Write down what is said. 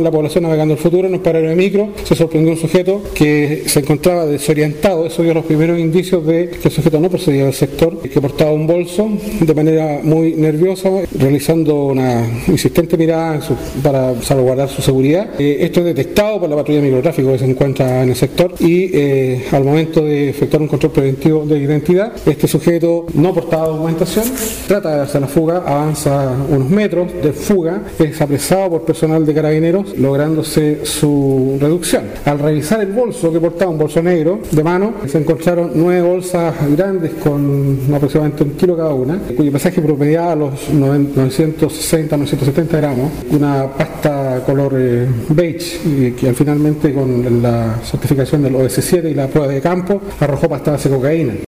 La población navegando el futuro en un paralelo de micro se sorprendió un sujeto que se encontraba desorientado. Eso dio los primeros indicios de que el sujeto no procedía del sector, que portaba un bolso de manera muy nerviosa, realizando una insistente mirada para salvaguardar su seguridad. Eh, esto es detectado por la patrulla de microtráfico que se encuentra en el sector y eh, al momento de efectuar un control preventivo de identidad, este sujeto no portaba documentación, trata de darse la fuga, avanza unos metros de fuga, es apresado por personal de carabineros lográndose su reducción. Al revisar el bolso que portaba, un bolso negro de mano, se encontraron nueve bolsas grandes con aproximadamente un kilo cada una, cuyo pesaje promediaba los 960-970 gramos, una pasta color eh, beige que al finalmente con la certificación del OS7 y la prueba de campo arrojó pasta de cocaína.